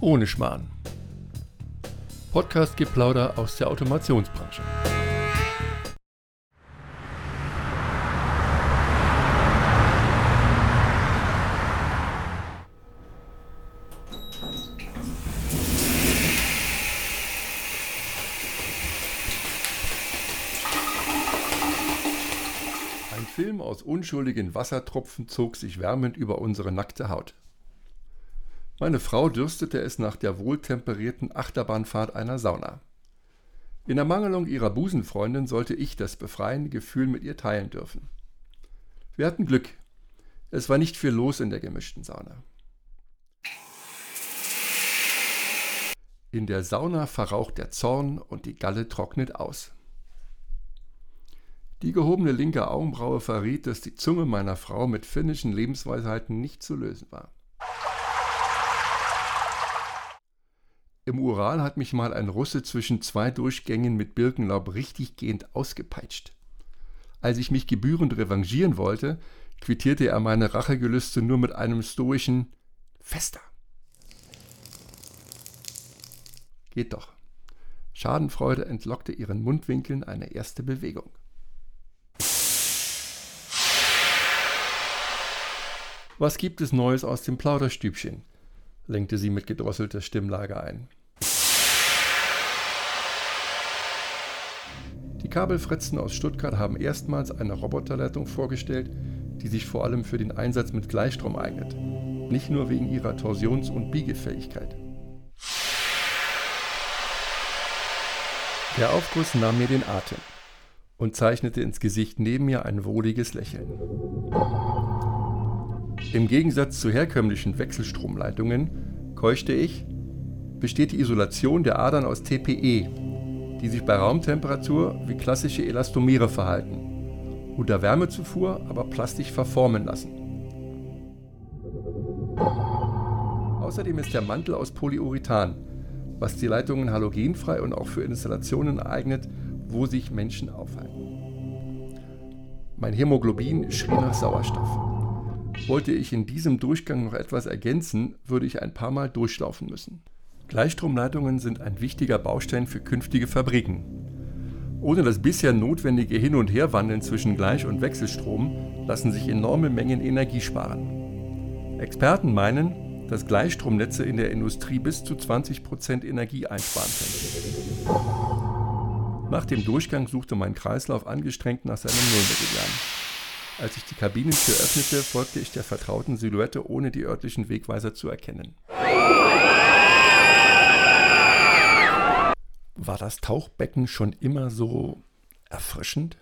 Ohne Schmarrn. Podcast-Geplauder aus der Automationsbranche. Ein Film aus unschuldigen Wassertropfen zog sich wärmend über unsere nackte Haut. Meine Frau dürstete es nach der wohltemperierten Achterbahnfahrt einer Sauna. In Ermangelung ihrer Busenfreundin sollte ich das befreiende Gefühl mit ihr teilen dürfen. Wir hatten Glück. Es war nicht viel los in der gemischten Sauna. In der Sauna verraucht der Zorn und die Galle trocknet aus. Die gehobene linke Augenbraue verriet, dass die Zunge meiner Frau mit finnischen Lebensweisheiten nicht zu lösen war. Im Ural hat mich mal ein Russe zwischen zwei Durchgängen mit Birkenlaub richtig gehend ausgepeitscht. Als ich mich gebührend revanchieren wollte, quittierte er meine Rachegelüste nur mit einem stoischen Fester. Geht doch. Schadenfreude entlockte ihren Mundwinkeln eine erste Bewegung. Was gibt es Neues aus dem Plauderstübchen? lenkte sie mit gedrosselter Stimmlage ein. Die Kabelfritzen aus Stuttgart haben erstmals eine Roboterleitung vorgestellt, die sich vor allem für den Einsatz mit Gleichstrom eignet, nicht nur wegen ihrer Torsions- und Biegefähigkeit. Der Aufguss nahm mir den Atem und zeichnete ins Gesicht neben mir ein wohliges Lächeln. Im Gegensatz zu herkömmlichen Wechselstromleitungen, keuchte ich, besteht die Isolation der Adern aus TPE, die sich bei Raumtemperatur wie klassische Elastomere verhalten, unter Wärmezufuhr aber plastisch verformen lassen. Außerdem ist der Mantel aus Polyurethan, was die Leitungen halogenfrei und auch für Installationen eignet, wo sich Menschen aufhalten. Mein Hämoglobin schrie nach Sauerstoff. Wollte ich in diesem Durchgang noch etwas ergänzen, würde ich ein paar Mal durchlaufen müssen. Gleichstromleitungen sind ein wichtiger Baustein für künftige Fabriken. Ohne das bisher notwendige Hin- und Herwandeln zwischen Gleich- und Wechselstrom lassen sich enorme Mengen Energie sparen. Experten meinen, dass Gleichstromnetze in der Industrie bis zu 20 Prozent Energie einsparen können. Nach dem Durchgang suchte mein Kreislauf angestrengt nach seinem Nullmitteljahren. Als ich die Kabinentür öffnete, folgte ich der vertrauten Silhouette, ohne die örtlichen Wegweiser zu erkennen. War das Tauchbecken schon immer so erfrischend?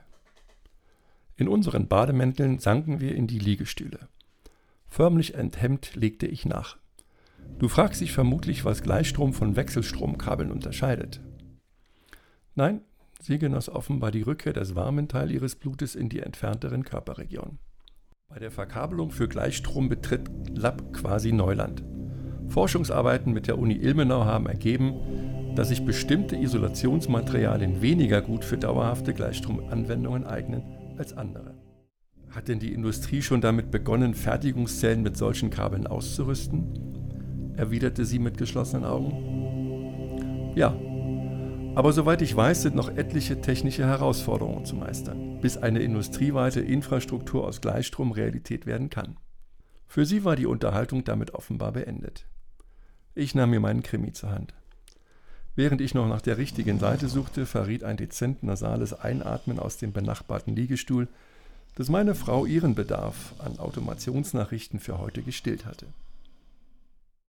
In unseren Bademänteln sanken wir in die Liegestühle. Förmlich enthemmt legte ich nach. Du fragst dich vermutlich, was Gleichstrom von Wechselstromkabeln unterscheidet. Nein, sie genoss offenbar die Rückkehr des warmen Teil ihres Blutes in die entfernteren Körperregionen. Bei der Verkabelung für Gleichstrom betritt Lab quasi Neuland. Forschungsarbeiten mit der Uni Ilmenau haben ergeben, dass sich bestimmte Isolationsmaterialien weniger gut für dauerhafte Gleichstromanwendungen eignen als andere. Hat denn die Industrie schon damit begonnen, Fertigungszellen mit solchen Kabeln auszurüsten? erwiderte sie mit geschlossenen Augen. Ja, aber soweit ich weiß, sind noch etliche technische Herausforderungen zu meistern, bis eine industrieweite Infrastruktur aus Gleichstrom Realität werden kann. Für sie war die Unterhaltung damit offenbar beendet. Ich nahm mir meinen Krimi zur Hand. Während ich noch nach der richtigen Seite suchte, verriet ein dezent nasales Einatmen aus dem benachbarten Liegestuhl, dass meine Frau ihren Bedarf an Automationsnachrichten für heute gestillt hatte.